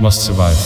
must survive.